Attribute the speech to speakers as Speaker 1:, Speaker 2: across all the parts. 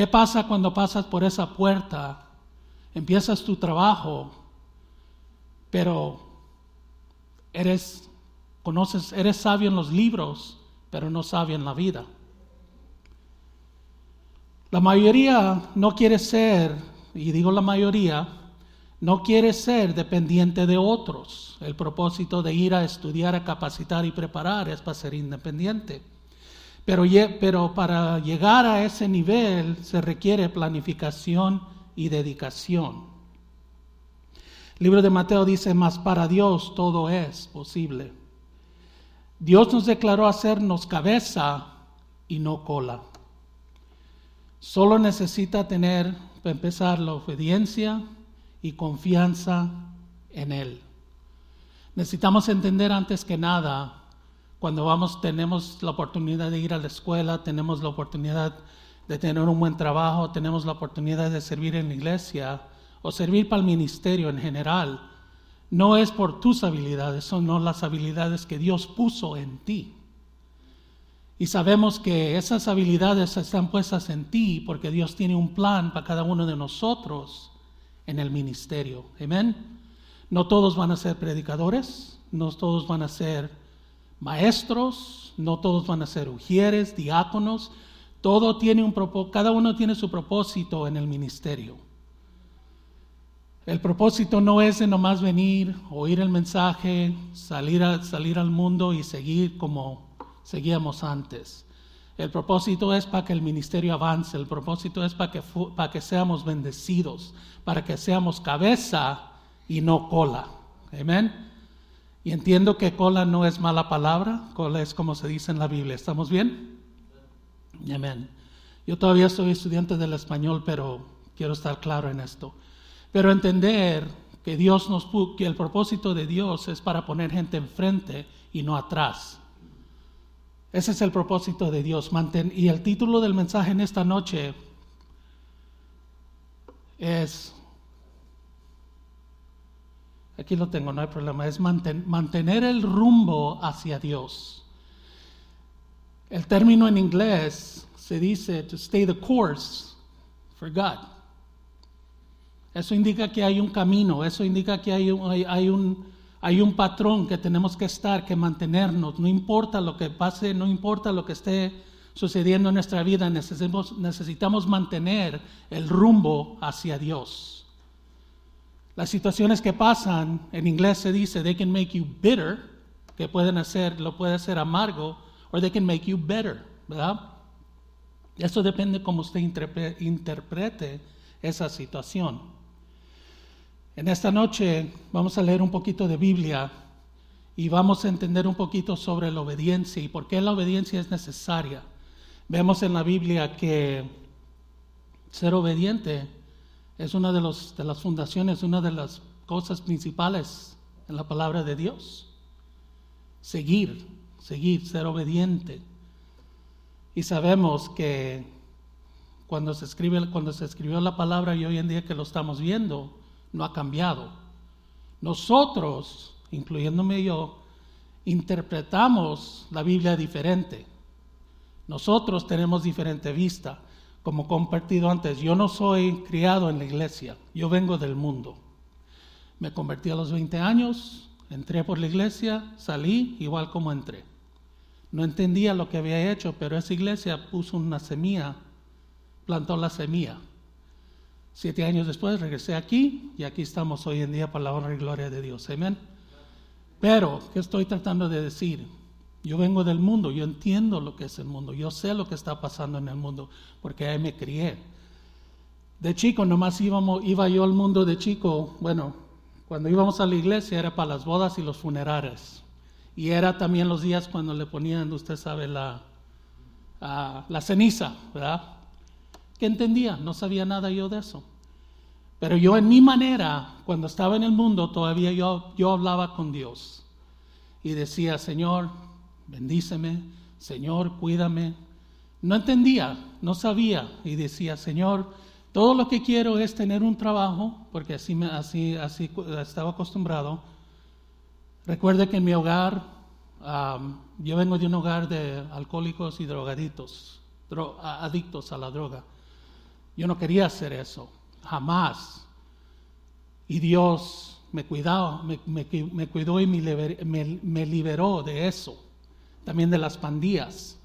Speaker 1: ¿Qué pasa cuando pasas por esa puerta? Empiezas tu trabajo, pero eres conoces, eres sabio en los libros, pero no sabio en la vida. La mayoría no quiere ser, y digo la mayoría, no quiere ser dependiente de otros. El propósito de ir a estudiar, a capacitar y preparar es para ser independiente. Pero, para llegar a ese nivel se requiere planificación y dedicación. El libro de Mateo dice, más para Dios todo es posible. Dios nos declaró hacernos cabeza y no cola. Solo necesita tener, para empezar, la obediencia y confianza en Él. Necesitamos entender antes que nada, cuando vamos, tenemos la oportunidad de ir a la escuela, tenemos la oportunidad de tener un buen trabajo, tenemos la oportunidad de servir en la iglesia o servir para el ministerio en general, no es por tus habilidades, son no las habilidades que Dios puso en ti. Y sabemos que esas habilidades están puestas en ti porque Dios tiene un plan para cada uno de nosotros en el ministerio. Amén. No todos van a ser predicadores, no todos van a ser maestros, no todos van a ser ujieres, diáconos. Todo tiene un cada uno tiene su propósito en el ministerio. El propósito no es de nomás venir, oír el mensaje, salir, a, salir al mundo y seguir como seguíamos antes. El propósito es para que el ministerio avance, el propósito es para que, para que seamos bendecidos, para que seamos cabeza y no cola. Amén. Y entiendo que cola no es mala palabra, cola es como se dice en la Biblia. ¿Estamos bien? Amén. Yo todavía soy estudiante del español, pero quiero estar claro en esto. Pero entender que Dios nos que el propósito de Dios es para poner gente enfrente y no atrás. Ese es el propósito de Dios. y el título del mensaje en esta noche es, aquí lo tengo, no hay problema, es mantener el rumbo hacia Dios. El término en inglés se dice to stay the course for God. Eso indica que hay un camino, eso indica que hay hay un hay un patrón que tenemos que estar, que mantenernos, no importa lo que pase, no importa lo que esté sucediendo en nuestra vida, necesitamos, necesitamos mantener el rumbo hacia Dios. Las situaciones que pasan, en inglés se dice, they can make you bitter, que pueden hacer, lo puede hacer amargo, or they can make you better, ¿verdad? Eso depende cómo usted interprete esa situación. En esta noche vamos a leer un poquito de Biblia y vamos a entender un poquito sobre la obediencia y por qué la obediencia es necesaria. Vemos en la Biblia que ser obediente es una de, de las fundaciones, una de las cosas principales en la palabra de Dios. Seguir, seguir, ser obediente. Y sabemos que cuando se, escribe, cuando se escribió la palabra y hoy en día que lo estamos viendo, no ha cambiado. Nosotros, incluyéndome yo, interpretamos la Biblia diferente. Nosotros tenemos diferente vista. Como compartido antes, yo no soy criado en la iglesia, yo vengo del mundo. Me convertí a los 20 años, entré por la iglesia, salí igual como entré. No entendía lo que había hecho, pero esa iglesia puso una semilla, plantó la semilla. Siete años después regresé aquí y aquí estamos hoy en día para la honra y gloria de Dios. Amén. Pero, ¿qué estoy tratando de decir? Yo vengo del mundo, yo entiendo lo que es el mundo, yo sé lo que está pasando en el mundo, porque ahí me crié. De chico, nomás íbamos, iba yo al mundo de chico, bueno, cuando íbamos a la iglesia era para las bodas y los funerales. Y era también los días cuando le ponían, usted sabe, la, la ceniza, ¿verdad? ¿Qué entendía, no sabía nada yo de eso. Pero yo en mi manera, cuando estaba en el mundo, todavía yo, yo hablaba con Dios. Y decía, Señor, bendíceme, Señor, cuídame. No entendía, no sabía. Y decía, Señor, todo lo que quiero es tener un trabajo, porque así, me, así, así estaba acostumbrado. Recuerde que en mi hogar, yo vengo de un hogar de alcohólicos y drogaditos, adictos a la droga. Yo no quería hacer eso, jamás. Y Dios me cuidó, me, cuidó y me liberó de eso. También de las pandillas.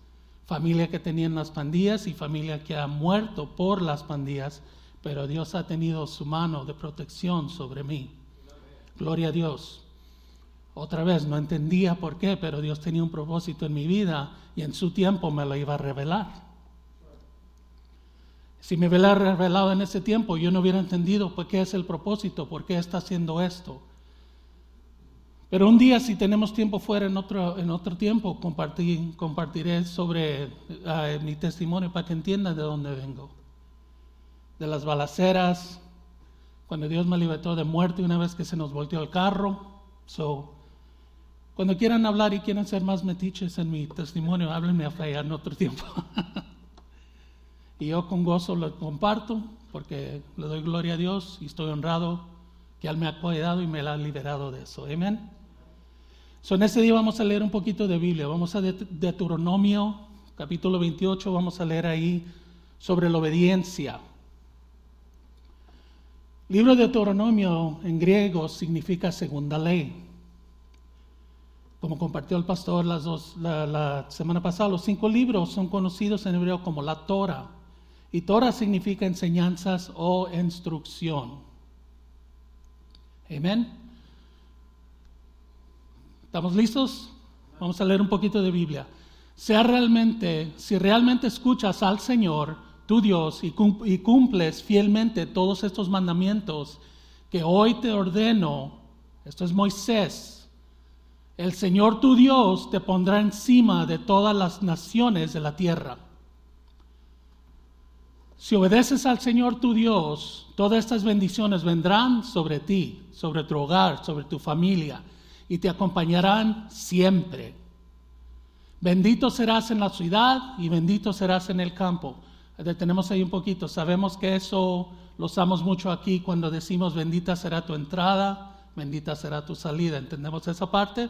Speaker 1: Familia que tenían las pandillas y familia que ha muerto por las pandillas, pero Dios ha tenido su mano de protección sobre mí. Gloria a Dios. Otra vez, no entendía por qué, pero Dios tenía un propósito en mi vida y en su tiempo me lo iba a revelar. Si me hubiera revelado en ese tiempo, yo no hubiera entendido por qué es el propósito, por qué está haciendo esto. Pero un día, si tenemos tiempo fuera en otro, en otro tiempo, compartiré sobre eh, mi testimonio para que entiendan de dónde vengo. De las balaceras, cuando Dios me libertó de muerte una vez que se nos volteó el carro. So, cuando quieran hablar y quieran ser más metiches en mi testimonio, háblenme a en otro tiempo. y yo con gozo lo comparto porque le doy gloria a Dios y estoy honrado que Él me ha cuidado y me ha liberado de eso. Amén. So, en este día vamos a leer un poquito de Biblia. Vamos a Deuteronomio, capítulo 28, vamos a leer ahí sobre la obediencia. Libro de Deuteronomio en griego significa segunda ley. Como compartió el pastor las dos, la, semana pasada, los cinco libros son conocidos en hebreo como la Torah. Y Torah significa enseñanzas o instrucción. Amén. ¿Estamos listos? Vamos a leer un poquito de Biblia. Sea realmente, si realmente escuchas al Señor, tu Dios, y cumples fielmente todos estos mandamientos que hoy te ordeno, esto es Moisés, el Señor tu Dios te pondrá encima de todas las naciones de la tierra. Si obedeces al Señor tu Dios, todas estas bendiciones vendrán sobre ti, sobre tu hogar, sobre tu familia, y te acompañarán siempre. Bendito serás en la ciudad y bendito serás en el campo detenemos ahí un poquito. Sabemos que eso lo usamos mucho aquí cuando decimos bendita será tu entrada, bendita será tu salida. ¿Entendemos esa parte?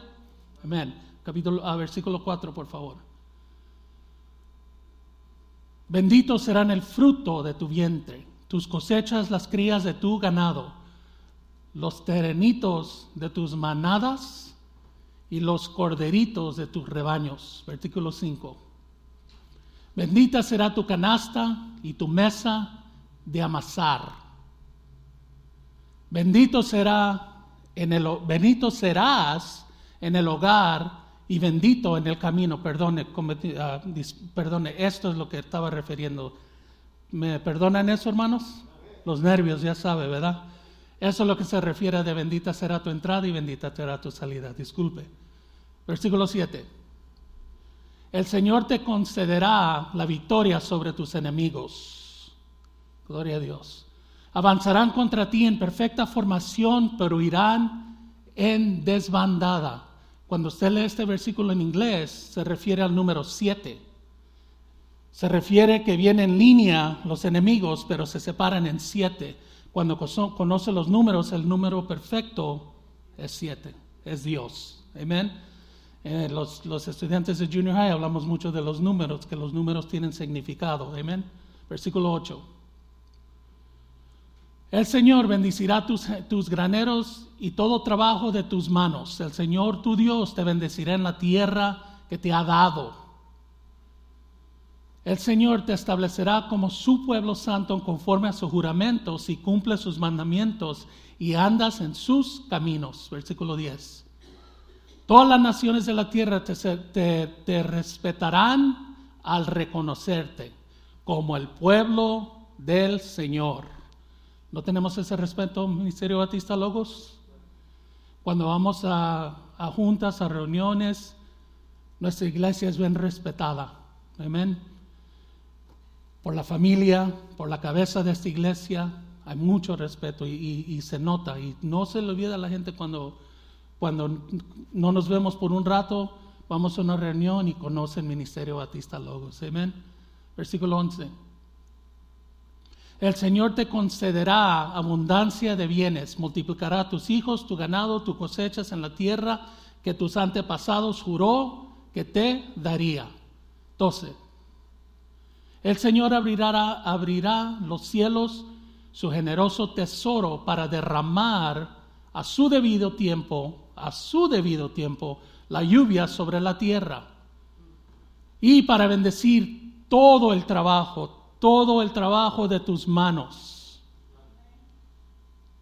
Speaker 1: Amén. Capítulo, a versículo 4, por favor. Bendito serán el fruto de tu vientre, tus cosechas, las crías de tu ganado, los terenitos de tus manadas y los corderitos de tus rebaños. Versículo 5. Bendita será tu canasta y tu mesa de amasar. Bendito será en el bendito serás en el hogar y bendito en el camino. Perdone, ah, perdone, esto es lo que estaba refiriendo. ¿Me perdonan eso, hermanos? Los nervios, ya sabe, ¿verdad? Eso es lo que se refiere de bendita será tu entrada y bendita será tu salida. Disculpe. Versículo 7 el Señor te concederá la victoria sobre tus enemigos. Gloria a Dios. Avanzarán contra ti en perfecta formación, pero irán en desbandada. Cuando usted lee este versículo en inglés, se refiere al número 7. Se refiere que vienen en línea los enemigos, pero se separan en siete. Cuando conoce los números, el número perfecto es siete, es Dios. Amén. Eh, los, estudiantes de Junior High hablamos mucho de los números, que los números tienen significado. Amén. Versículo 8. El Señor bendecirá tus, tus graneros y todo trabajo de tus manos. El Señor tu Dios te bendecirá en la tierra que te ha dado. El Señor te establecerá como su pueblo santo conforme a sus juramentos si cumple sus mandamientos y andas en sus caminos. Versículo 10. Todas las naciones de la tierra te, respetarán al reconocerte como el pueblo del Señor. ¿No tenemos ese respeto, Ministerio Batista Logos? Cuando vamos a, a juntas, a reuniones, nuestra iglesia es bien respetada. Amén. Por la familia, por la cabeza de esta iglesia, hay mucho respeto y, se nota. Y no se le olvida a la gente cuando cuando no nos vemos por un rato, vamos a una reunión y conoce el Ministerio Batista Logos. Amén. Versículo 11. El Señor te concederá abundancia de bienes, multiplicará tus hijos, tu ganado, tus cosechas en la tierra que tus antepasados juró que te daría. 12. El Señor abrirá, los cielos, su generoso tesoro, para derramar a su debido tiempo, a su debido tiempo, la lluvia sobre la tierra. Y para bendecir todo el trabajo, todo el trabajo de tus manos.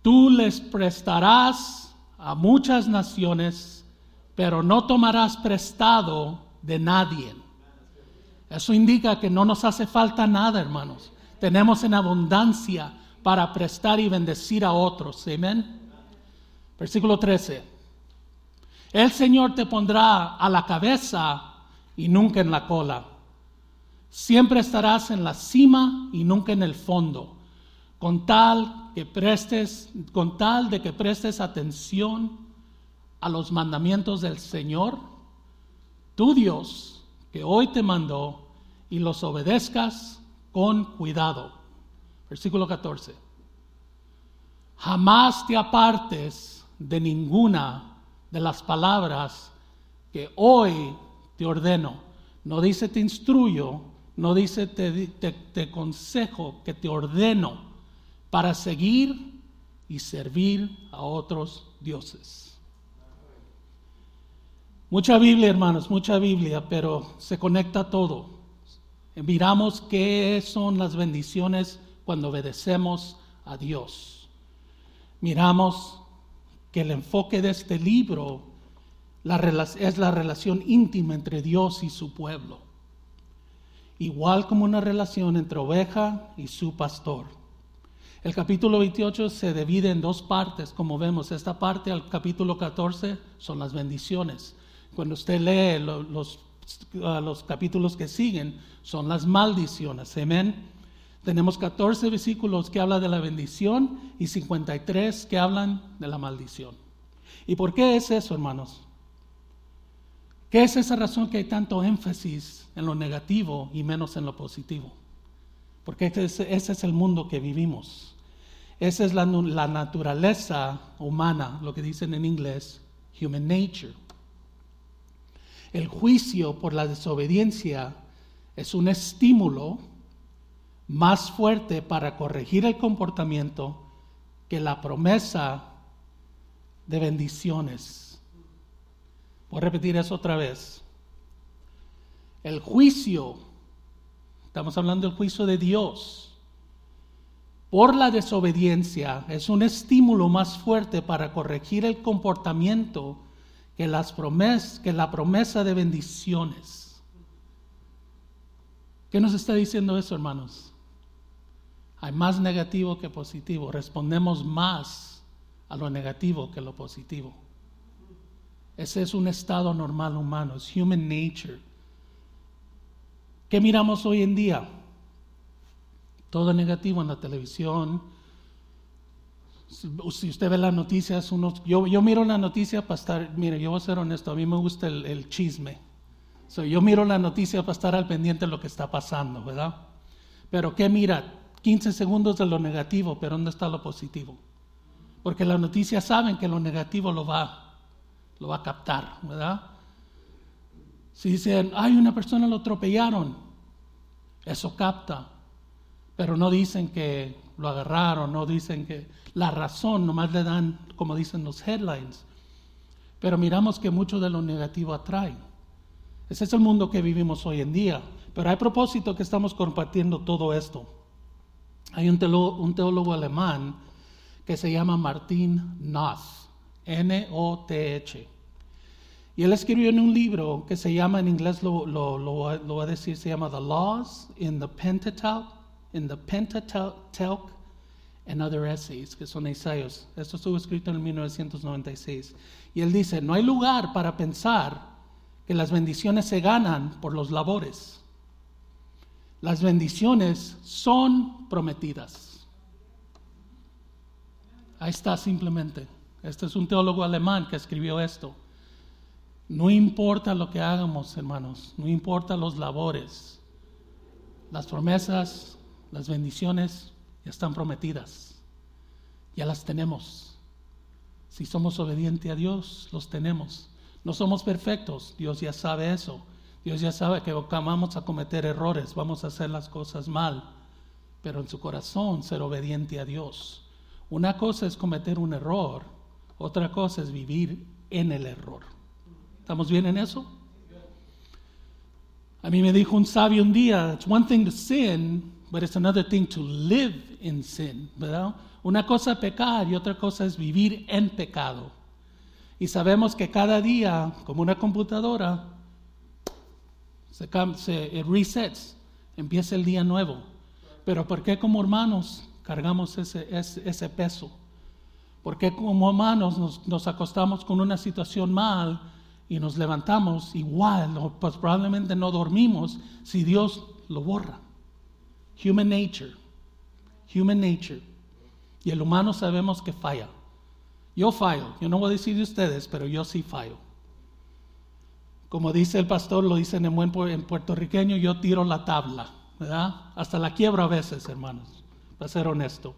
Speaker 1: Tú les prestarás a muchas naciones, pero no tomarás prestado de nadie. Eso indica que no nos hace falta nada, hermanos. Tenemos en abundancia para prestar y bendecir a otros. Amén. Versículo 13. El Señor te pondrá a la cabeza y nunca en la cola. Siempre estarás en la cima y nunca en el fondo. Con tal que prestes, con tal de que prestes atención a los mandamientos del Señor, tu Dios, que hoy te mandó, y los obedezcas con cuidado. Versículo 14. Jamás te apartes de ninguna de las palabras que hoy te ordeno. No dice te instruyo, no dice te, te, consejo, que te ordeno para seguir y servir a otros dioses. Mucha Biblia, hermanos, mucha Biblia, pero se conecta todo. Miramos qué son las bendiciones cuando obedecemos a Dios. Miramos que el enfoque de este libro es la relación íntima entre Dios y su pueblo, igual como una relación entre oveja y su pastor. El capítulo 28 se divide en dos partes, como vemos. Esta parte al capítulo 14 son las bendiciones. Cuando usted lee los los capítulos que siguen son las maldiciones. Amén. Tenemos 14 versículos que hablan de la bendición y 53 que hablan de la maldición. ¿Y por qué es eso, hermanos? ¿Qué es esa razón que hay tanto énfasis en lo negativo y menos en lo positivo? Porque ese, es el mundo que vivimos. Esa es la naturaleza humana, lo que dicen en inglés, human nature. El juicio por la desobediencia es un estímulo más fuerte para corregir el comportamiento que la promesa de bendiciones. Voy a repetir eso otra vez. El juicio, estamos hablando del juicio de Dios, por la desobediencia es un estímulo más fuerte para corregir el comportamiento que, las promesas, que la promesa de bendiciones. ¿Qué nos está diciendo eso, hermanos? Hay más negativo que positivo. Respondemos más a lo negativo que lo positivo. Ese es un estado normal humano, es human nature. ¿Qué miramos hoy en día? Todo negativo en la televisión, si usted ve las noticias, yo, miro la noticia para estar, mire, yo voy a ser honesto, a mí me gusta el, chisme. yo miro la noticia para estar al pendiente de lo que está pasando, ¿verdad? Pero ¿qué mira? 15 segundos de lo negativo, pero ¿dónde está lo positivo? Porque las noticias saben que lo negativo lo va, lo va a captar, ¿verdad? Si dicen, ay, una persona lo atropellaron, eso capta, pero no dicen que lo agarraron, no dicen que la razón, nomás le dan, como dicen los headlines. Pero miramos que mucho de lo negativo atrae. Ese es el mundo que vivimos hoy en día. Pero hay propósito que estamos compartiendo todo esto. Hay un teólogo, un teólogo alemán que se llama Martin Noth, N-O-T-H. Y él escribió en un libro que se llama, en inglés lo, lo, lo, lo voy a decir, se llama The Laws in the Pentateuch, in the Pentateuch and Other Essays, que son ensayos. Esto estuvo escrito en 1996. Y él dice, no hay lugar para pensar que las bendiciones se ganan por los labores. Las bendiciones son prometidas. Ahí está simplemente. Este es un teólogo alemán que escribió esto. No importa lo que hagamos, hermanos, no importa los labores. Las promesas las bendiciones ya están prometidas, ya las tenemos. Si somos obedientes a Dios, los tenemos. No somos perfectos, Dios ya sabe eso. Dios ya sabe que vamos a cometer errores, vamos a hacer las cosas mal, pero en su corazón ser obediente a Dios. Una cosa es cometer un error, otra cosa es vivir en el error. ¿Estamos bien en eso? A mí me dijo un sabio un día, it's one thing to sin, but it's another thing to live in sin, ¿verdad? Una cosa es pecar y otra cosa es vivir en pecado. Y sabemos que cada día, como una computadora, se, se resets, empieza el día nuevo. Pero ¿por qué como hermanos cargamos ese, ese, peso? ¿Por qué como hermanos nos, nos, acostamos con una situación mal y nos levantamos igual pues probablemente no dormimos si Dios lo borra? Human nature. Human nature. Y el humano sabemos que falla. Yo fallo, yo no voy a decir de ustedes, pero yo sí fallo. Como dice el pastor, lo dice en buen en puertorriqueño, yo tiro la tabla, ¿verdad? Hasta la quiebro a veces, hermanos, para ser honesto.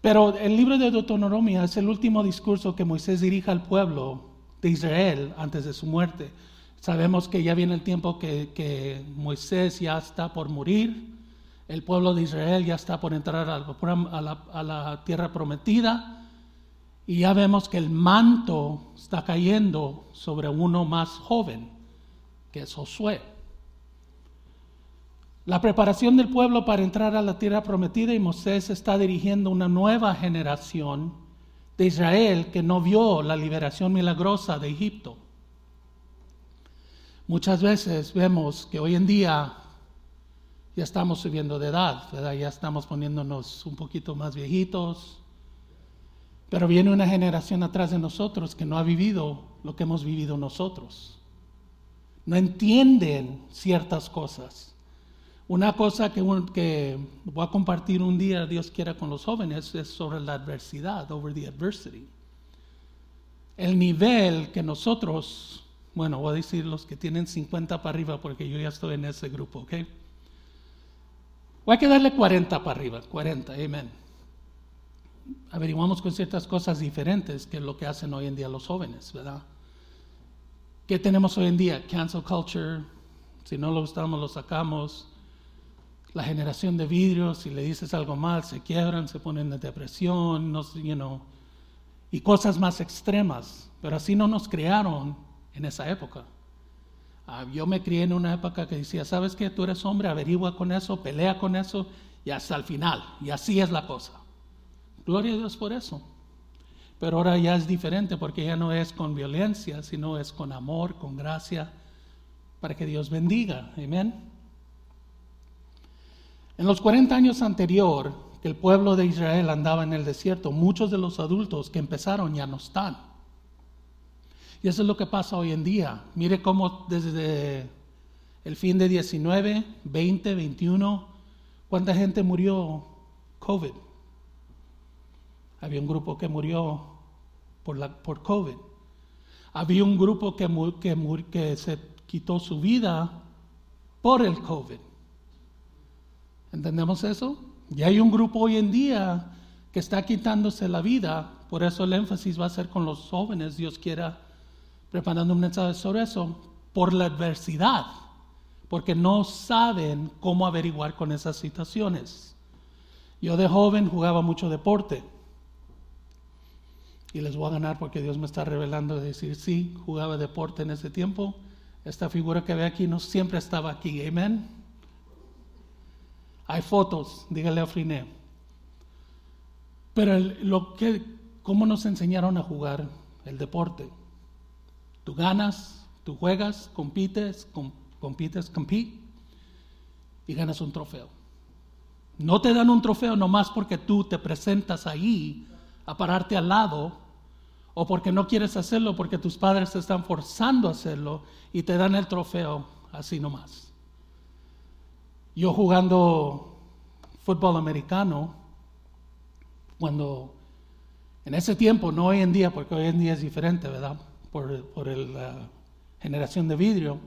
Speaker 1: Pero el libro de Deuteronomio es el último discurso que Moisés dirige al pueblo de Israel antes de su muerte. Sabemos que ya viene el tiempo que, que Moisés ya está por morir el pueblo de Israel ya está por entrar a la, tierra prometida y ya vemos que el manto está cayendo sobre uno más joven, que es Josué. La preparación del pueblo para entrar a la tierra prometida y Moisés está dirigiendo una nueva generación de Israel que no vio la liberación milagrosa de Egipto. Muchas veces vemos que hoy en día ya estamos subiendo de edad, ya estamos poniéndonos un poquito más viejitos. Pero viene una generación atrás de nosotros que no ha vivido lo que hemos vivido nosotros. No entienden ciertas cosas. Una cosa que, que voy a compartir un día, Dios quiera, con los jóvenes es sobre la adversidad, over the adversity. El nivel que nosotros, bueno, voy a decir los que tienen 50 para arriba porque yo ya estoy en ese grupo, ¿ok? Hay que darle 40 para arriba, 40, amén. Averiguamos con ciertas cosas diferentes que lo que hacen hoy en día los jóvenes, ¿verdad? ¿Qué tenemos hoy en día? Cancel culture, si no lo gustamos lo sacamos. La generación de vidrio, si le dices algo mal, se quiebran, se ponen en depresión, no, you know, y cosas más extremas. Pero así no nos crearon en esa época. Ah, yo me crié en una época que decía, ¿sabes qué? Tú eres hombre, averigua con eso, pelea con eso y hasta el final. Y así es la cosa. Gloria a Dios por eso. Pero ahora ya es diferente porque ya no es con violencia, sino es con amor, con gracia, para que Dios bendiga. Amén. En los 40 años anterior que el pueblo de Israel andaba en el desierto, muchos de los adultos que empezaron ya no están. Y eso es lo que pasa hoy en día. Mire cómo desde el fin de 19, 20, 21, cuánta gente murió COVID. Había un grupo que murió por, la, por COVID. Había un grupo que, que, que se quitó su vida por el COVID. ¿Entendemos eso? Y hay un grupo hoy en día que está quitándose la vida, por eso el énfasis va a ser con los jóvenes, Dios quiera preparando un mensaje sobre eso, por la adversidad, porque no saben cómo averiguar con esas situaciones. Yo de joven jugaba mucho deporte. Y les voy a ganar porque Dios me está revelando de decir, sí, jugaba deporte en ese tiempo. Esta figura que ve aquí no siempre estaba aquí. Amén. Hay fotos, dígale a Friné. Pero lo que, ¿cómo nos enseñaron a jugar el deporte? Tú ganas, tú juegas, compites, compites, compite y ganas un trofeo. No te dan un trofeo nomás porque tú te presentas ahí a pararte al lado o porque no quieres hacerlo porque tus padres te están forzando a hacerlo y te dan el trofeo así nomás. Yo jugando fútbol americano, cuando en ese tiempo, no hoy en día, porque hoy en día es diferente, ¿verdad? Por, la generación de vidrio.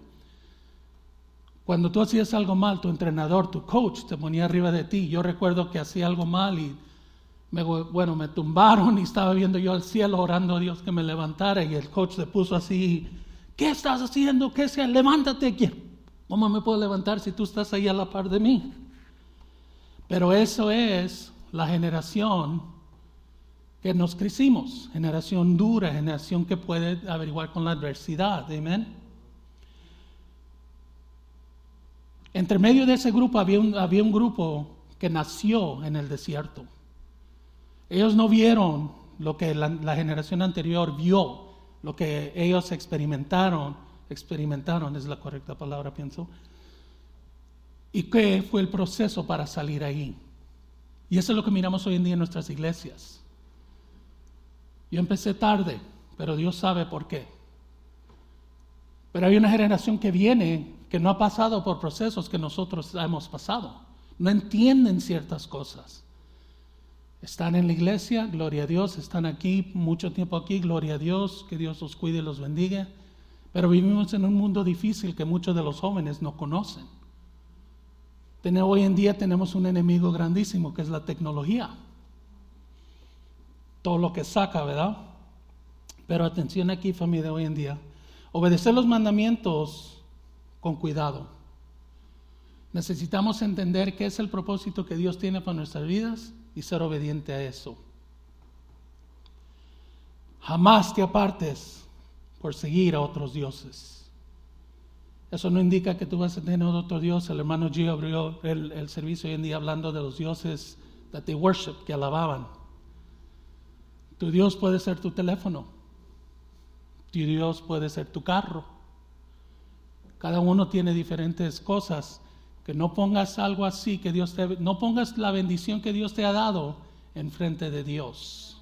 Speaker 1: Cuando tú hacías algo mal, tu entrenador, tu coach, te ponía arriba de ti. Yo recuerdo que hacía algo mal y me, bueno, me tumbaron y estaba viendo yo al cielo orando a Dios que me levantara y el coach se puso así ¿Qué estás haciendo? ¿Qué sea? Levántate. ¿Cómo me puedo levantar si tú estás ahí a la par de mí? Pero eso es la generación que nos crecimos, generación dura, generación que puede averiguar con la adversidad. Amén. Entre medio de ese grupo había un, había un grupo que nació en el desierto. Ellos no vieron lo que la, la generación anterior vio, lo que ellos experimentaron, experimentaron es la correcta palabra, pienso. ¿Y qué fue el proceso para salir ahí? Y eso es lo que miramos hoy en día en nuestras iglesias. Yo empecé tarde, pero Dios sabe por qué. Pero hay una generación que viene que no ha pasado por procesos que nosotros hemos pasado. No entienden ciertas cosas. Están en la iglesia, gloria a Dios, están aquí mucho tiempo aquí, gloria a Dios, que Dios los cuide y los bendiga. Pero vivimos en un mundo difícil que muchos de los jóvenes no conocen. Hoy en día tenemos un enemigo grandísimo que es la tecnología todo lo que saca, ¿verdad? Pero atención aquí, familia, hoy en día. Obedecer los mandamientos con cuidado. Necesitamos entender qué es el propósito que Dios tiene para nuestras vidas y ser obediente a eso. Jamás te apartes por seguir a otros dioses. Eso no indica que tú vas a tener otro dios. El hermano G abrió el, el servicio hoy en día hablando de los dioses that they worship, que alababan. Tu Dios puede ser tu teléfono. Tu Dios puede ser tu carro. Cada uno tiene diferentes cosas. Que no pongas algo así que Dios te no pongas la bendición que Dios te ha dado enfrente de Dios.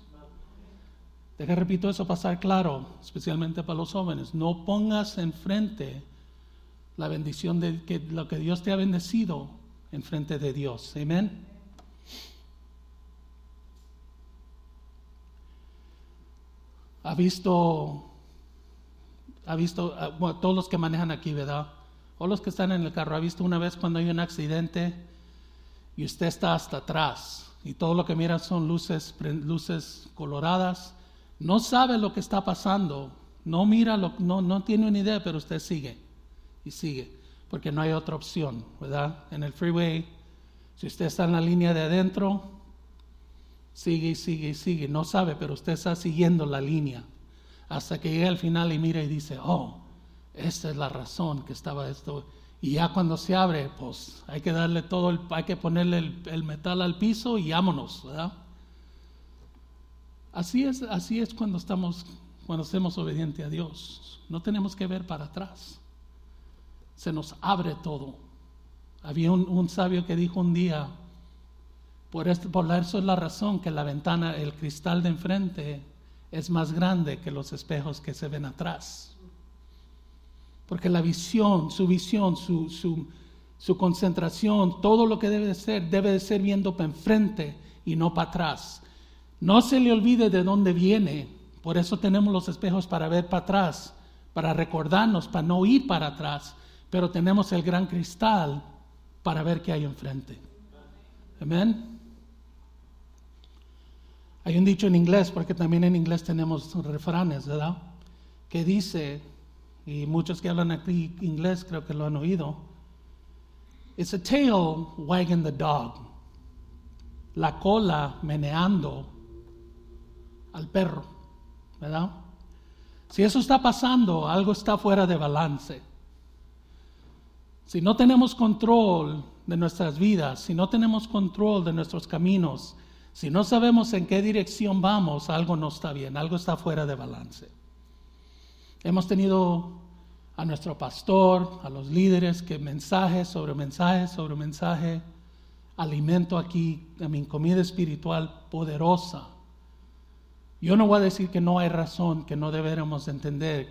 Speaker 1: Deja repito eso pasar claro, especialmente para los jóvenes. No pongas enfrente la bendición de que lo que Dios te ha bendecido enfrente de Dios. Amén. Ha visto, ha visto, ah, todos los que manejan aquí, ¿verdad? O los que están en el carro, ha visto una vez cuando hay un accidente y usted está hasta atrás y todo lo que mira son luces, luces coloradas, no sabe lo que está pasando, no mira, lo, no, no tiene una idea, pero usted sigue y sigue, porque no hay otra opción, ¿verdad? En el freeway, si usted está en la línea de adentro, Sigue y sigue y sigue. No sabe, pero usted está siguiendo la línea. Hasta que llega al final y mira y dice, oh, esta es la razón que estaba esto. Y ya cuando se abre, pues hay que darle todo, el, hay que ponerle el, metal al piso y vámonos, ¿verdad? Así es, así es cuando estamos, cuando somos obedientes a Dios. No tenemos que ver para atrás. Se nos abre todo. Había un sabio que dijo un día, por, eso es la razón que la ventana, el cristal de enfrente, es más grande que los espejos que se ven atrás. Porque la visión, su visión, su, su, concentración, todo lo que debe de ser, debe de ser viendo para enfrente y no para atrás. No se le olvide de dónde viene. Por eso tenemos los espejos para ver para atrás, para recordarnos, para no ir para atrás. Pero tenemos el gran cristal para ver qué hay enfrente. Amén. Hay un dicho en inglés, porque también en inglés tenemos refranes, ¿verdad? Que dice, y muchos que hablan aquí inglés creo que lo han oído, It's a tail wagging the dog. La cola meneando al perro, ¿verdad? Si eso está pasando, algo está fuera de balance. Si no tenemos control de nuestras vidas, si no tenemos control de nuestros caminos, si no sabemos en qué dirección vamos, algo no está bien, algo está fuera de balance. Hemos tenido a nuestro pastor, a los líderes, que mensaje sobre mensaje sobre mensaje, alimento aquí, a mi comida espiritual poderosa. Yo no voy a decir que no hay razón, que no deberemos entender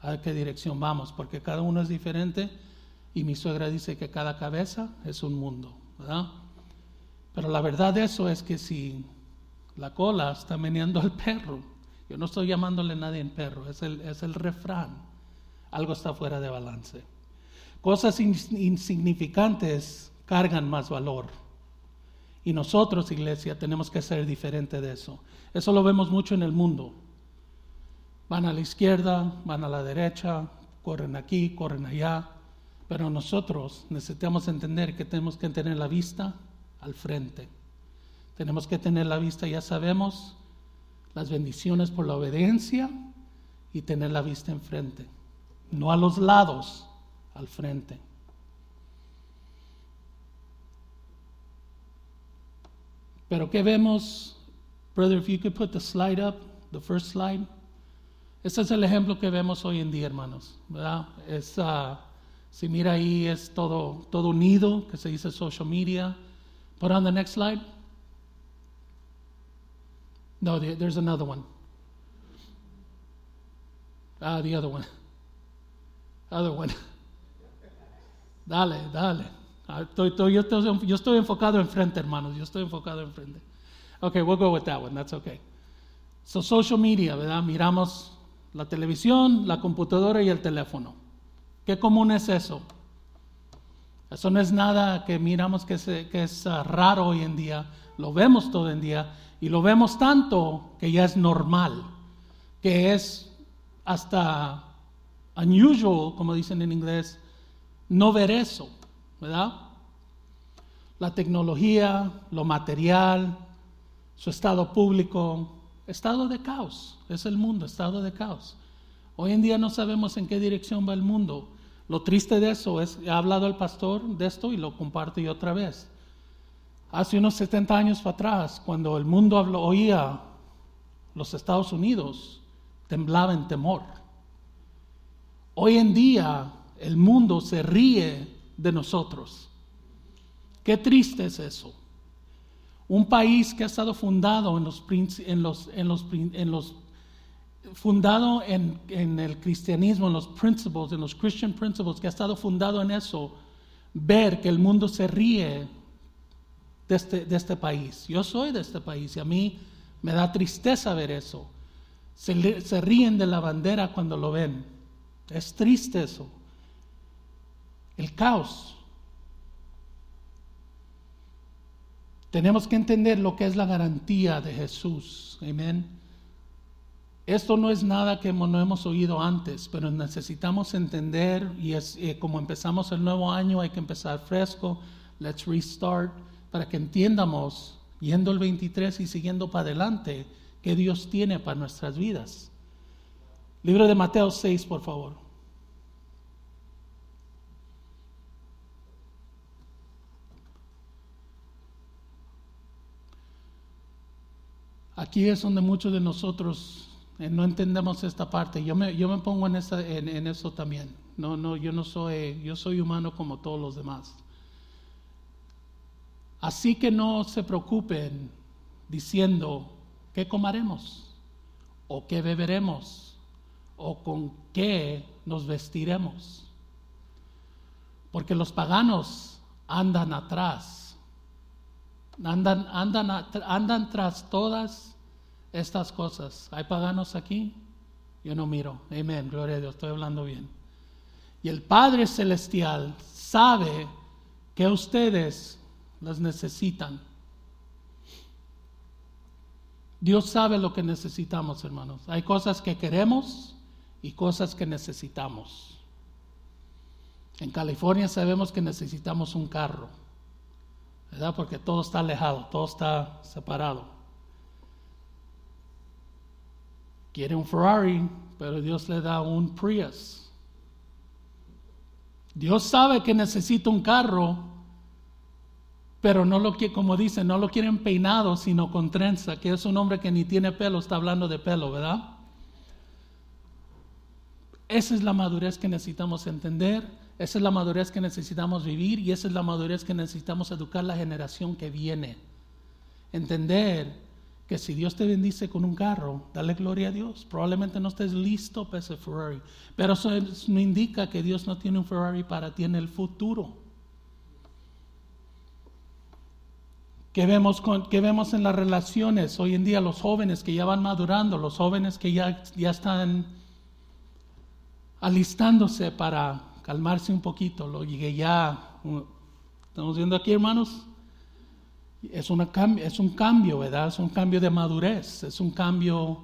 Speaker 1: a qué dirección vamos, porque cada uno es diferente y mi suegra dice que cada cabeza es un mundo, ¿verdad? Pero la verdad de eso es que si la cola está meneando al perro, yo no estoy llamándole a nadie en perro, es el, es el refrán, algo está fuera de balance. Cosas insignificantes cargan más valor. Y nosotros, iglesia, tenemos que ser diferente de eso. Eso lo vemos mucho en el mundo. Van a la izquierda, van a la derecha, corren aquí, corren allá. Pero nosotros necesitamos entender que tenemos que tener la vista al frente. Tenemos que tener la vista, ya sabemos, las bendiciones por la obediencia y tener la vista enfrente. No a los lados, al frente. Pero ¿qué vemos? Brother, if you could put the slide up, the first slide. Este es el ejemplo que vemos hoy en día, hermanos. ¿verdad? Es, uh, si mira ahí, es todo, todo unido, que se dice social media. Put on the next slide. No, there's another one. Ah, the other one. Other one. Dale, dale. Ah, estoy, estoy, yo, estoy, yo estoy enfocado enfrente, hermanos. Yo estoy enfocado enfrente. Okay, we'll go with that one. That's okay. So, social media, ¿verdad? Miramos la televisión, la computadora y el teléfono. ¿Qué común es eso? Eso no es nada que miramos que, es uh, raro hoy en día. Lo vemos todo el día y lo vemos tanto que ya es normal, que es hasta unusual, como dicen en inglés, no ver eso, ¿verdad? La tecnología, lo material, su estado público, estado de caos, es el mundo, estado de caos. Hoy en día no sabemos en qué dirección va el mundo. Lo triste de eso es, he hablado el pastor de esto y lo comparto yo otra vez. Hace unos 70 años para atrás, cuando el mundo oía los Estados Unidos, temblaba en temor. Hoy en día el mundo se ríe de nosotros. Qué triste es eso. Un país que ha estado fundado en los, en en los fundado en, en, el cristianismo, en los principles, en los Christian principles, que ha estado fundado en eso, ver que el mundo se ríe de este, de este país. Yo soy de este país y a mí me da tristeza ver eso. Se, se ríen de la bandera cuando lo ven. Es triste eso. El caos. Tenemos que entender lo que es la garantía de Jesús. Amén. Esto no es nada que no hemos oído antes, pero necesitamos entender y es eh, como empezamos el nuevo año, hay que empezar fresco. Let's restart para que entiendamos, yendo el 23 y siguiendo para adelante, que Dios tiene para nuestras vidas. Libro de Mateo 6, por favor. Aquí es donde muchos de nosotros no entendemos esta parte. Yo me, yo me pongo en, esa, en, eso también. No, no, yo no soy, yo soy humano como todos los demás. Así que no se preocupen diciendo qué comaremos o qué beberemos o con qué nos vestiremos. Porque los paganos andan atrás, andan, andan, andan tras todas estas cosas. ¿Hay paganos aquí? Yo no miro. Amén, gloria a Dios, estoy hablando bien. Y el Padre Celestial sabe que ustedes las necesitan. Dios sabe lo que necesitamos, hermanos. Hay cosas que queremos y cosas que necesitamos. En California sabemos que necesitamos un carro, ¿verdad? Porque todo está alejado, todo está separado. Quiere un Ferrari, pero Dios le da un Prius. Dios sabe que necesita un carro, pero no lo que como dicen, no lo quieren peinado, sino con trenza, que es un hombre que ni tiene pelo, está hablando de pelo, ¿verdad? Esa es la madurez que necesitamos entender, esa es la madurez que necesitamos vivir y esa es la madurez que necesitamos educar la generación que viene. Entender que si Dios te bendice con un carro, dale gloria a Dios. Probablemente no estés listo para ese Ferrari, pero eso no indica que Dios no tiene un Ferrari para ti en el futuro. que vemos, que vemos en las relaciones hoy en día, los jóvenes que ya van madurando, los jóvenes que ya, ya están alistándose para calmarse un poquito, lo llegué ya, estamos viendo aquí hermanos, es, una, es un cambio, ¿verdad? Es un cambio de madurez, es un cambio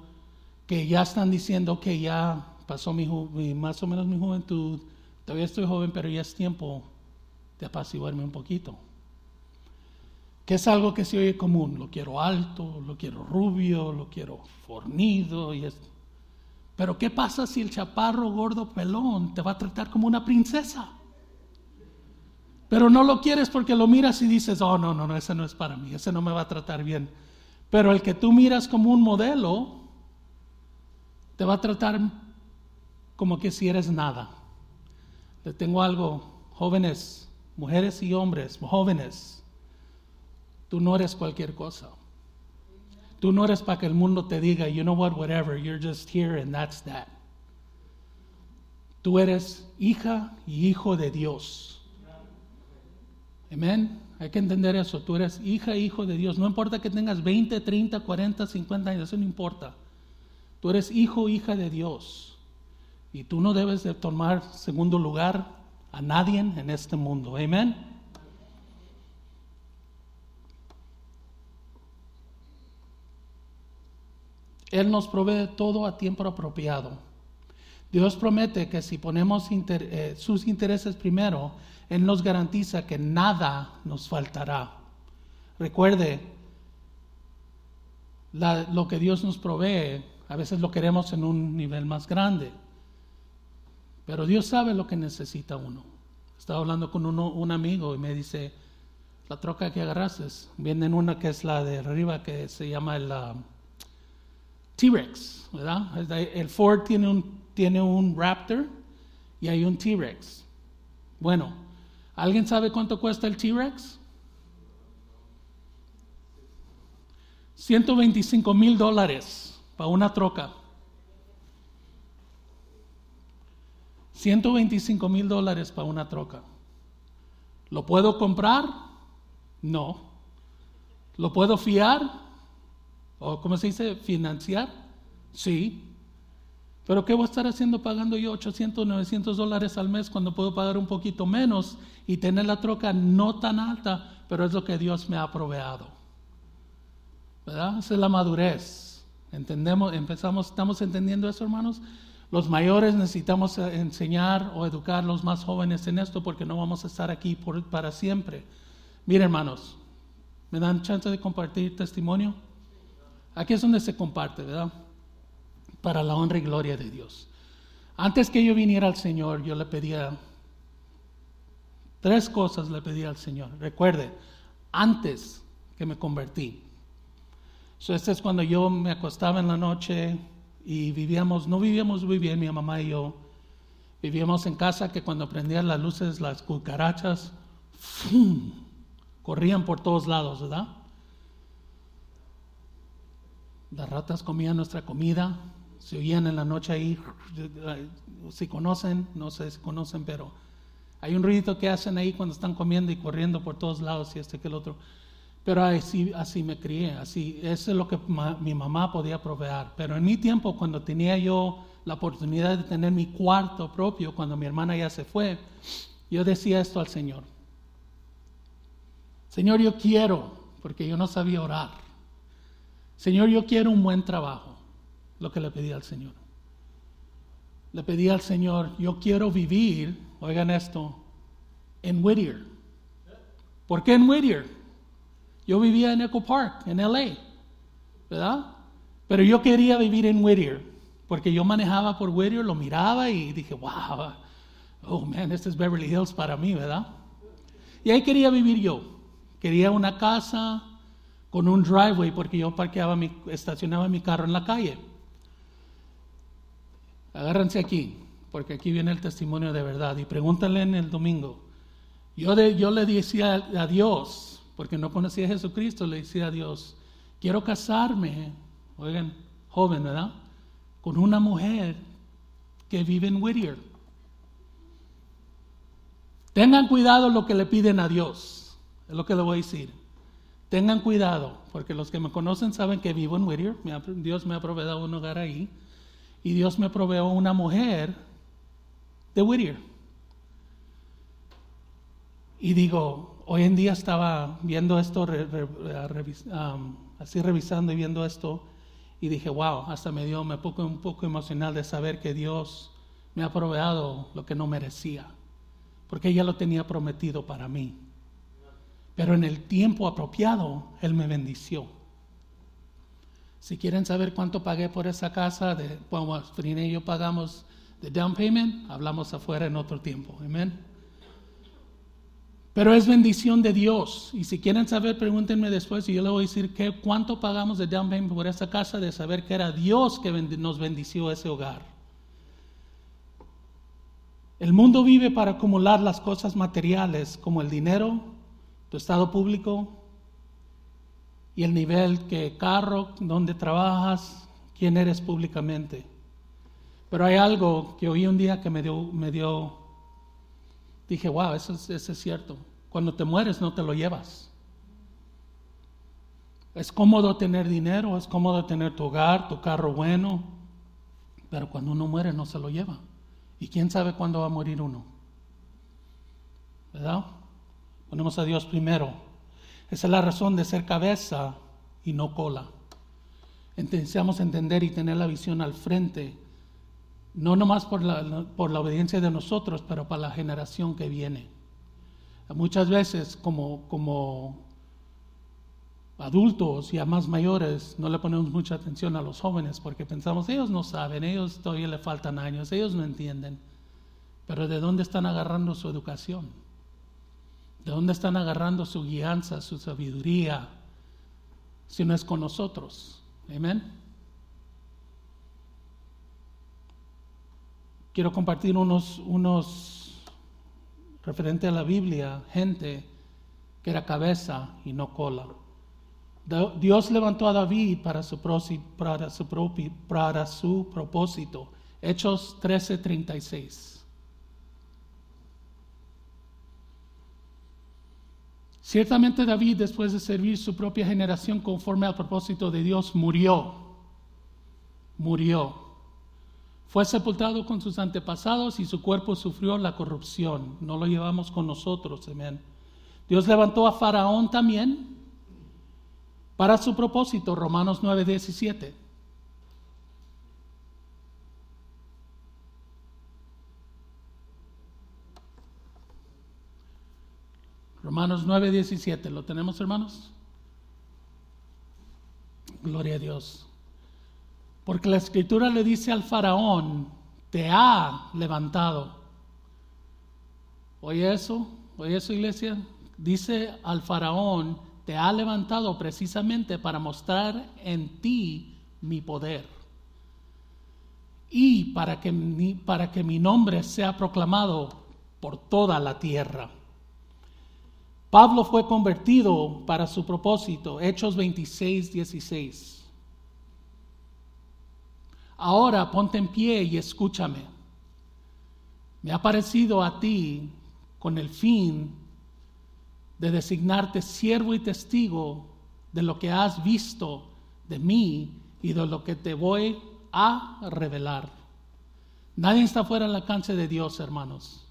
Speaker 1: que ya están diciendo que ya pasó mi, más o menos mi juventud, todavía estoy joven, pero ya es tiempo de apaciguarme un poquito. Que es algo que se oye común, lo quiero alto, lo quiero rubio, lo quiero fornido, y es... pero ¿qué pasa si el chaparro gordo pelón te va a tratar como una princesa? Pero no lo quieres porque lo miras y dices, oh, no, no, no, ese no es para mí, ese no me va a tratar bien. Pero el que tú miras como un modelo, te va a tratar como que si eres nada. Le tengo algo, jóvenes, mujeres y hombres, jóvenes, tú no eres cualquier cosa. Tú no eres para que el mundo te diga, you know what, whatever, you're just here and that's that. Tú eres hija y hijo de Dios. Amén. Hay que entender eso. Tú eres hija hijo de Dios. No importa que tengas 20, 30, 40, 50 años, eso no importa. Tú eres hijo hija de Dios. Y tú no debes de tomar segundo lugar a nadie en este mundo. Amén. Él nos provee todo a tiempo apropiado. Dios promete que si ponemos eh, sus intereses primero, Él nos garantiza que nada nos faltará. Recuerde, lo que Dios nos provee a veces lo queremos en un nivel más grande. Pero Dios sabe lo que necesita uno. Estaba hablando con un amigo y me dice, la troca que agarraste, viene en una que es la de arriba que se llama el T-Rex, ¿verdad? El Ford tiene un, tiene un Raptor y hay un T-Rex. Bueno, ¿alguien sabe cuánto cuesta el T-Rex? 125 mil dólares para una troca. 125 mil dólares para una troca. ¿Lo puedo comprar? No. ¿Lo puedo fiar? ¿O cómo se dice? ¿Financiar? Sí. Pero ¿qué voy a estar haciendo pagando yo 800, 900 dólares al mes cuando puedo pagar un poquito menos y tener la troca no tan alta, pero es lo que Dios me ha proveado? ¿Verdad? Esa es la madurez. Entendemos, empezamos, estamos entendiendo eso, hermanos. Los mayores necesitamos enseñar o educar a los más jóvenes en esto porque no vamos a estar aquí para siempre. Miren, hermanos, ¿me dan chance de compartir testimonio? Aquí es donde se comparte, ¿verdad? Para la honra y gloria de Dios. Antes que yo viniera al Señor, yo le pedía tres cosas le pedía al Señor. Recuerde, antes que me convertí, So, este es cuando yo me acostaba en la noche y vivíamos, no vivíamos muy bien, mi mamá y yo. Vivíamos en casa que cuando prendían las luces, las cucarachas corrían por todos lados, ¿verdad? Las ratas comían nuestra comida, se oían en la noche ahí, si conocen, no sé si conocen, pero hay un ruido que hacen ahí cuando están comiendo y corriendo por todos lados y este que el otro. Pero así, así me crié, así, eso es lo que mi mamá podía proveer. Pero en mi tiempo, cuando tenía yo la oportunidad de tener mi cuarto propio, cuando mi hermana ya se fue, yo decía esto al Señor. Señor, yo quiero, porque yo no sabía orar. Señor, yo quiero un buen trabajo, lo que le pedí al Señor. Le pedí al Señor, yo quiero vivir, oigan esto, en Whittier. ¿Por qué en Whittier? Yo vivía en Echo Park, en LA, ¿verdad? Pero yo quería vivir en Whittier, porque yo manejaba por Whittier, lo miraba y dije, wow, oh man, este es Beverly Hills para mí, ¿verdad? Y ahí quería vivir yo. Quería una casa con un driveway, porque yo parqueaba mi, estacionaba mi carro en la calle. Agárrense aquí, porque aquí viene el testimonio de verdad. Y pregúntale en el domingo. Yo, le decía a Dios, porque no conocía a Jesucristo, le decía a Dios, quiero casarme, oigan, joven, ¿verdad? Con una mujer que vive en Whittier. Tengan cuidado lo que le piden a Dios, es lo que le voy a decir. Tengan cuidado, porque los que me conocen saben que vivo en Whittier, Dios me ha proveído un hogar ahí, y Dios me proveó una mujer de Whittier. Y digo, hoy en día estaba viendo esto, así revisando y viendo esto, y dije, wow, hasta me dio me poco, un poco emocional de saber que Dios me ha proveado lo que no merecía, porque ya lo tenía prometido para mí. Pero en el tiempo apropiado, Él me bendició. Si quieren saber cuánto pagué por esa casa, de, bueno, Frina y yo pagamos de down payment, hablamos afuera en otro tiempo. Amén. Pero es bendición de Dios. Y si quieren saber, pregúntenme después y yo les voy a decir que, cuánto pagamos de down payment por esa casa, de saber que era Dios que nos bendició ese hogar. El mundo vive para acumular las cosas materiales como el dinero, tu estado público, y el nivel que carro, donde trabajas, quién eres públicamente. Pero hay algo que oí un día que me dio, me dije, wow, eso, eso es cierto. Cuando te mueres no te lo llevas. Es cómodo tener dinero, es cómodo tener tu hogar, tu carro bueno, pero cuando uno muere no se lo lleva. ¿Y quién sabe cuándo va a morir uno? ¿Verdad? Ponemos a Dios primero. Esa es la razón de ser cabeza y no cola. Necesitamos entender y tener la visión al frente, no nomás por la, por la obediencia de nosotros, pero para la generación que viene. Muchas veces como, como adultos y a más mayores no le ponemos mucha atención a los jóvenes porque pensamos, ellos no saben, ellos todavía le faltan años, ellos no entienden. Pero ¿de dónde están agarrando su educación? ¿De dónde están agarrando su guianza, su sabiduría, si no es con nosotros? Amén. Quiero compartir unos, unos referente a la Biblia, gente que era cabeza y no cola. Dios levantó a David para su, para su, para su propósito. Hechos 13:36. Ciertamente David, después de servir su propia generación conforme al propósito de Dios, murió. Murió. Fue sepultado con sus antepasados y su cuerpo sufrió la corrupción. No lo llevamos con nosotros, amén. Dios levantó a Faraón también para su propósito, Romanos 9:17. Romanos 9, 17. ¿Lo tenemos, hermanos? Gloria a Dios. Porque la escritura le dice al faraón, te ha levantado. ¿Oye eso? ¿Oye eso, iglesia? Dice al faraón, te ha levantado precisamente para mostrar en ti mi poder. Y para que, para que mi nombre sea proclamado por toda la tierra. Pablo fue convertido para su propósito, Hechos 26, 16. Ahora ponte en pie y escúchame. Me ha parecido a ti con el fin de designarte siervo y testigo de lo que has visto de mí y de lo que te voy a revelar. Nadie está fuera del alcance de Dios, hermanos.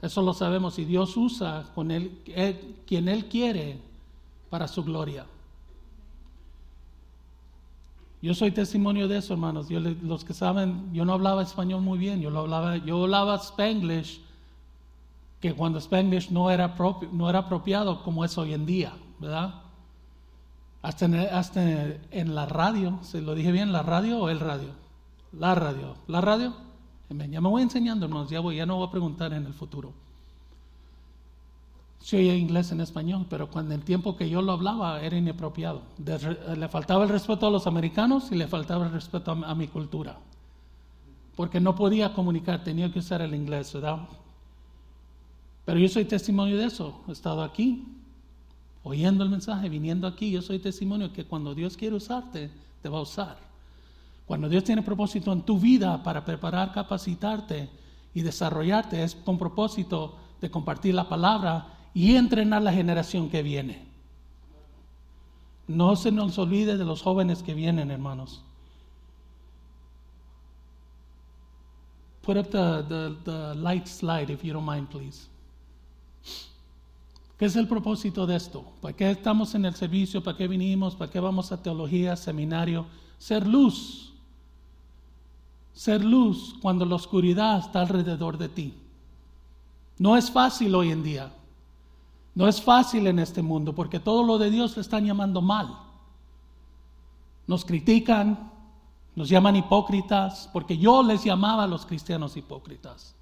Speaker 1: Eso lo sabemos y Dios usa con él, quien Él quiere para su gloria. Yo soy testimonio de eso, hermanos. Yo, los que saben, yo no hablaba español muy bien. Yo, lo hablaba, yo hablaba spanglish, que cuando spanglish no era, propio, no era apropiado como es hoy en día, ¿verdad? Hasta en, hasta en la radio, ¿se lo dije bien? ¿La radio o el radio? La radio. ¿La radio? Ya me voy enseñando, hermanos, ya, voy, ya no voy a preguntar en el futuro. Si oía inglés en español, pero cuando el tiempo que yo lo hablaba era inapropiado. le faltaba el respeto a los americanos y le faltaba el respeto a, a, mi cultura. Porque no podía comunicar, tenía que usar el inglés, ¿verdad? Pero yo soy testimonio de eso. He estado aquí, oyendo el mensaje, viniendo aquí. Yo soy testimonio que cuando Dios quiere usarte, te va a usar. Cuando Dios tiene propósito en tu vida para preparar, capacitarte y desarrollarte, es con propósito de compartir la palabra y entrenar la generación que viene. No se nos olvide de los jóvenes que vienen, hermanos. Put up the, the light slide, if you don't mind, please. ¿Qué es el propósito de esto? ¿Para qué estamos en el servicio? ¿Para qué vinimos? ¿Para qué vamos a teología, seminario? ser luz. Ser luz cuando la oscuridad está alrededor de ti. No es fácil hoy en día. No es fácil en este mundo porque todo lo de Dios le están llamando mal. Nos critican, nos llaman hipócritas, porque yo les llamaba a los cristianos hipócritas.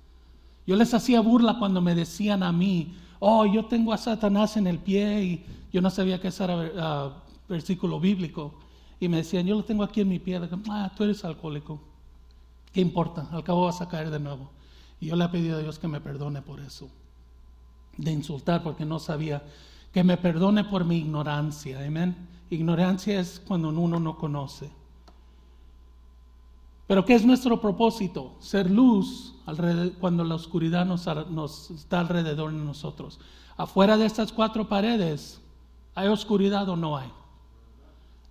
Speaker 1: Yo les hacía burla cuando me decían a mí, oh, yo tengo a Satanás en el pie y yo no sabía que ese era ah, versículo bíblico. Y me decían, yo lo tengo aquí en mi pie, ah, tú eres alcohólico. ¿Qué importa? Al cabo vas a caer de nuevo. Y yo le he pedido a Dios que me perdone por eso, de insultar porque no sabía, que me perdone por mi ignorancia, amén. Ignorancia es cuando uno no conoce. Pero ¿qué es nuestro propósito? Ser luz cuando la oscuridad nos, nos, está alrededor de nosotros. Afuera de estas cuatro paredes, ¿hay oscuridad o no hay?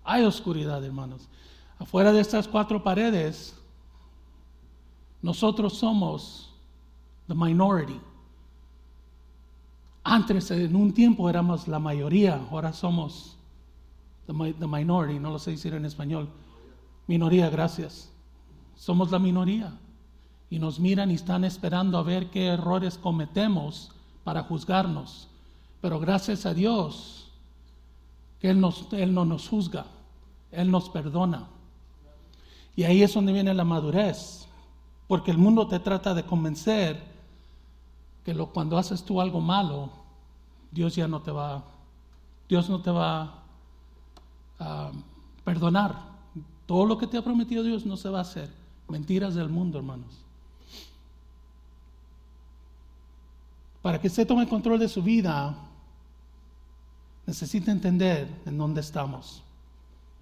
Speaker 1: Hay oscuridad, hermanos. Afuera de estas cuatro paredes, nosotros somos the minority. Antes, en un tiempo, éramos la mayoría, ahora somos the, minority, no lo sé decir en español. Minoría, gracias somos la minoría y nos miran y están esperando a ver qué errores cometemos para juzgarnos. Pero gracias a Dios Él, Él no nos juzga, Él nos perdona. Y ahí es donde viene la madurez, porque el mundo te trata de convencer que cuando haces tú algo malo, Dios ya no te va, Dios no te va a perdonar. Todo lo que te ha prometido Dios no se va a hacer. Mentiras del mundo, hermanos. Para que usted tome control de su vida, necesita entender en dónde estamos.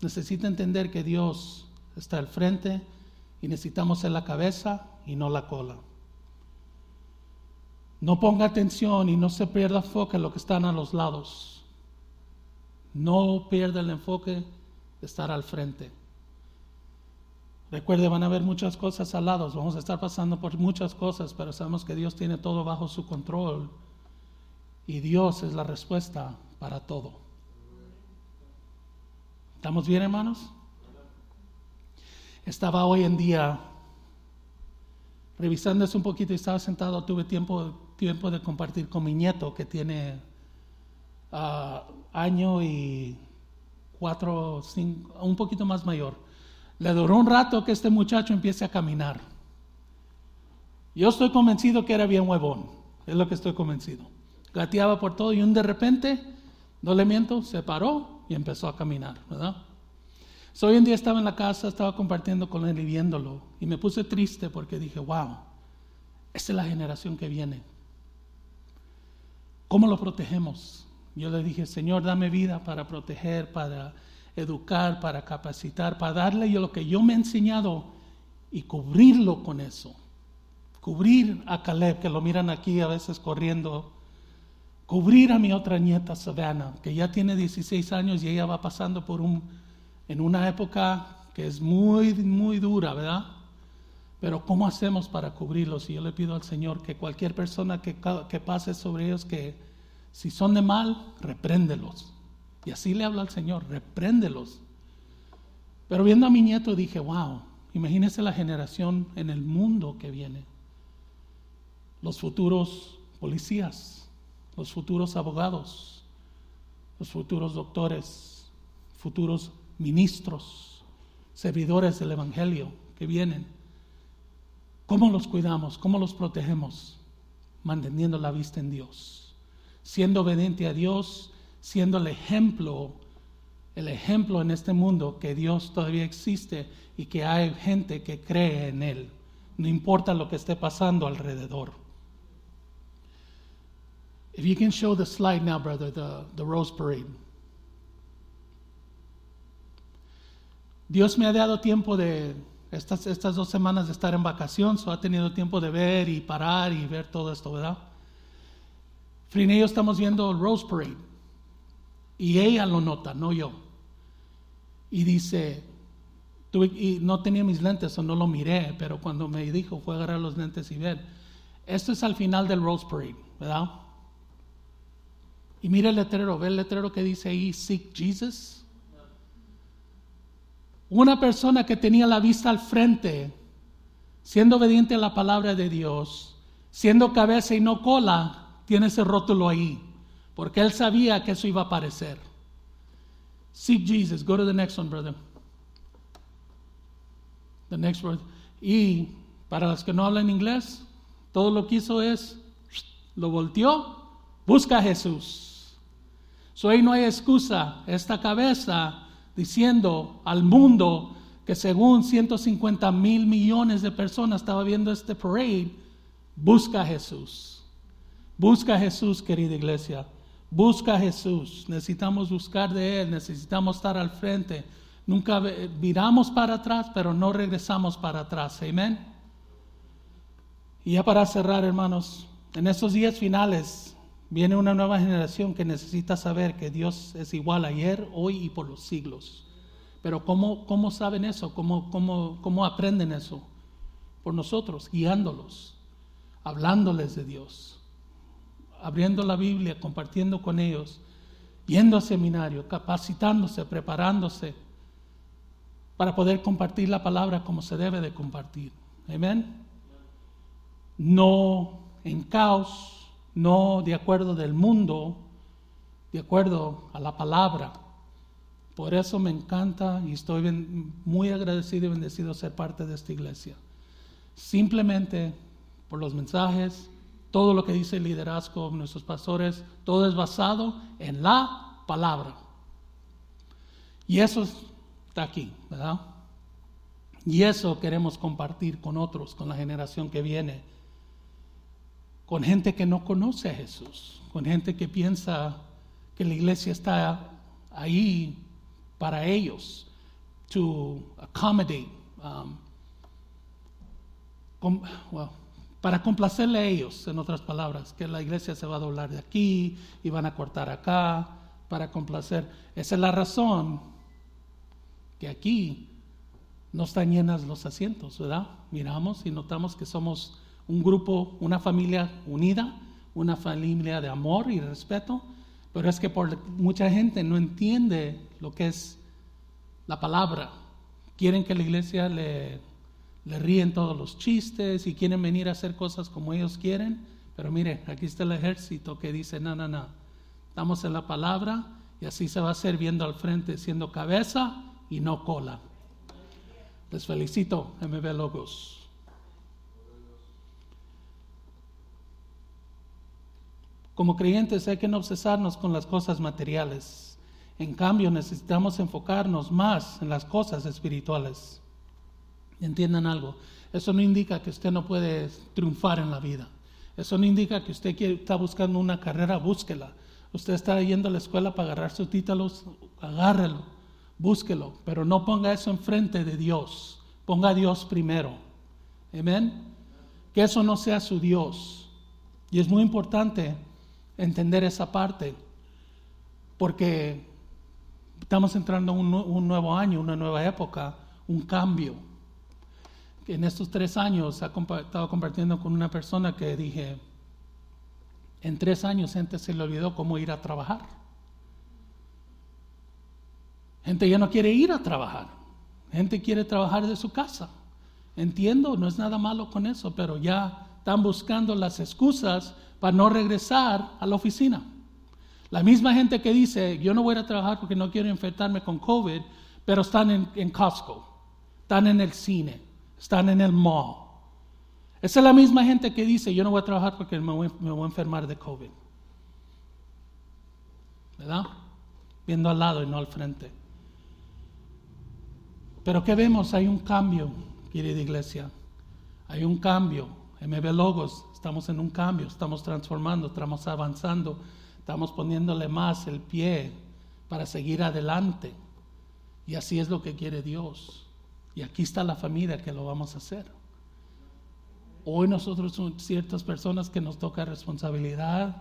Speaker 1: Necesita entender que Dios está al frente y necesitamos ser la cabeza y no la cola. No ponga atención y no se pierda enfoque en lo que están a los lados. No pierda el enfoque de estar al frente. Recuerde, van a haber muchas cosas al lado, vamos a estar pasando por muchas cosas, pero sabemos que Dios tiene todo bajo su control y Dios es la respuesta para todo. ¿Estamos bien, hermanos? Estaba hoy en día revisando eso un poquito y estaba sentado, tuve tiempo, tiempo de compartir con mi nieto que tiene uh, año y cuatro, cinco, un poquito más mayor. Le duró un rato que este muchacho empiece a caminar. Yo estoy convencido que era bien huevón, es lo que estoy convencido. Gateaba por todo y un de repente, no le miento, se paró y empezó a caminar, ¿verdad? Hoy en día estaba en la casa, estaba compartiendo con él y viéndolo y me puse triste porque dije, wow, esta es la generación que viene. ¿Cómo lo protegemos? Yo le dije, Señor, dame vida para proteger, para educar, para capacitar, para darle yo lo que yo me he enseñado y cubrirlo con eso. Cubrir a Caleb, que lo miran aquí a veces corriendo. Cubrir a mi otra nieta, Savannah, que ya tiene 16 años y ella va pasando por un, en una época que es muy, muy dura, ¿verdad? Pero ¿cómo hacemos para cubrirlos? Y yo le pido al Señor que cualquier persona que, que pase sobre ellos, que si son de mal, repréndelos y así le habla al Señor, repréndelos. Pero viendo a mi nieto dije, wow, imagínese la generación en el mundo que viene. Los futuros policías, los futuros abogados, los futuros doctores, futuros ministros, servidores del Evangelio que vienen. ¿Cómo los cuidamos? ¿Cómo los protegemos? Manteniendo la vista en Dios, siendo obediente a Dios siendo el ejemplo, el ejemplo en este mundo que Dios todavía existe y que hay gente que cree en Él, no importa lo que esté pasando alrededor. If you can show the slide now, brother, the, the Rose Parade. Dios me ha dado tiempo de estas, estas dos semanas de estar en vacación, so ha tenido tiempo de ver y parar y ver todo esto, ¿verdad? Frine y yo estamos viendo el Rose Parade. Y ella lo nota, no yo. Y dice, y no tenía mis lentes o no lo miré, pero cuando me dijo fue agarrar los lentes y ver. Esto es al final del Rose Parade, ¿verdad? Y mira el letrero, ve el letrero que dice ahí, Seek Jesus. Una persona que tenía la vista al frente, siendo obediente a la palabra de Dios, siendo cabeza y no cola, tiene ese rótulo ahí, porque él sabía que eso iba a aparecer. Seek Jesus. Go to the next one, brother. The next word. Y para los que no hablan inglés, todo lo que hizo es, lo volteó, busca a Jesús. So ahí no hay excusa. Esta cabeza diciendo al mundo que según 150 mil millones de personas estaba viendo este parade, busca a Jesús. Busca a Jesús, querida iglesia. Busca a Jesús. Necesitamos buscar de Él, necesitamos estar al frente. Nunca viramos para atrás, pero no regresamos para atrás. Amén. Y ya para cerrar, hermanos, en estos días finales viene una nueva generación que necesita saber que Dios es igual ayer, hoy y por los siglos. Pero ¿cómo, cómo saben eso? ¿Cómo, cómo, cómo aprenden eso? Por nosotros, guiándolos, hablándoles de Dios, abriendo la Biblia, compartiendo con ellos, yendo a seminario, capacitándose, preparándose para poder compartir la palabra como se debe de compartir. Amén. No en caos, no de acuerdo del mundo, de acuerdo a la palabra. Por eso me encanta y estoy muy agradecido y bendecido ser parte de esta iglesia. Simplemente por los mensajes, todo lo que dice el liderazgo, nuestros pastores, todo es basado en la palabra. Y eso está aquí, ¿verdad? Y eso queremos compartir con otros, con la generación que viene, con gente que no conoce a Jesús, con gente que piensa que la iglesia está ahí para ellos, to accommodate, um, para complacerle a ellos, en otras palabras, que la iglesia se va a doblar de aquí y van a cortar acá, para complacer. Esa es la razón que aquí no están llenas los asientos, ¿verdad? Miramos y notamos que somos un grupo, una familia unida, una familia de amor y respeto, pero es que por mucha gente no entiende lo que es la palabra. Quieren que la iglesia le, le ríen todos los chistes y quieren venir a hacer cosas como ellos quieren, pero mire, aquí está el ejército que dice, no, no, no, estamos en la palabra y así se va a hacer viendo al frente, siendo cabeza y no cola. Les felicito, MB Logos. Como creyentes hay que no obsesarnos con las cosas materiales. En cambio, necesitamos enfocarnos más en las cosas espirituales. Entiendan algo. Eso no indica que usted no puede triunfar en la vida. Eso no indica que usted está buscando una carrera, búsquela. Usted está yendo a la escuela para agarrar sus títulos, agárrelo búsquelo, pero no ponga eso enfrente de Dios. Ponga a Dios primero. Amén. Que eso no sea su Dios. Y es muy importante entender esa parte, porque estamos entrando en un, nuevo año, una nueva época, un cambio. En estos tres años he estado compartiendo con una persona que dije, en tres años gente se le olvidó cómo ir a trabajar. Gente ya no quiere ir a trabajar. Gente quiere trabajar de su casa. Entiendo, no es nada malo con eso, pero ya están buscando las excusas para no regresar a la oficina. La misma gente que dice, yo no voy a trabajar porque no quiero infectarme con COVID, pero están en, Costco, están en el cine, están en el mall. Esa es la misma gente que dice, yo no voy a trabajar porque me voy, me voy a enfermar de COVID. ¿Verdad? Viendo al lado y no al frente. Pero ¿qué vemos? Hay un cambio, querida iglesia. Hay un cambio. MB Logos, estamos en un cambio, estamos transformando, estamos avanzando, estamos poniéndole más el pie para seguir adelante. Y así es lo que quiere Dios. Y aquí está la familia que lo vamos a hacer. Hoy nosotros somos ciertas personas que nos toca responsabilidad,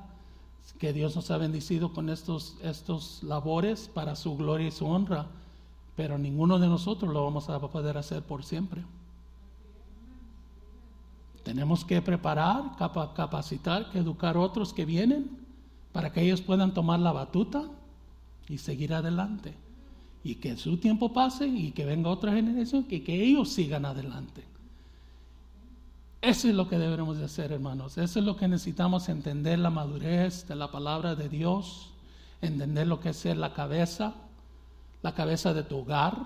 Speaker 1: que Dios nos ha bendecido con estos, estos labores para su gloria y su honra pero ninguno de nosotros lo vamos a poder hacer por siempre. Tenemos que preparar, capacitar, que educar a otros que vienen para que ellos puedan tomar la batuta y seguir adelante. y que su tiempo pase y que venga otra generación y que ellos sigan adelante. Eso es lo que debemos de hacer, hermanos. Eso es lo que necesitamos entender la madurez de la palabra de Dios, entender lo que es ser la cabeza, la cabeza de tu hogar,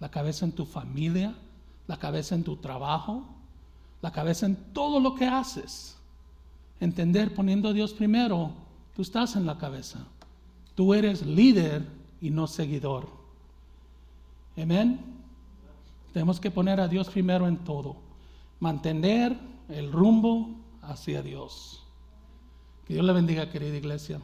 Speaker 1: la cabeza en tu familia, la cabeza en tu trabajo, la cabeza en todo lo que haces. Entender poniendo a Dios primero, tú estás en la cabeza. Tú eres líder y no seguidor. Amén. Tenemos que poner a Dios primero en todo. Mantener el rumbo hacia Dios. Que Dios le bendiga, querida iglesia.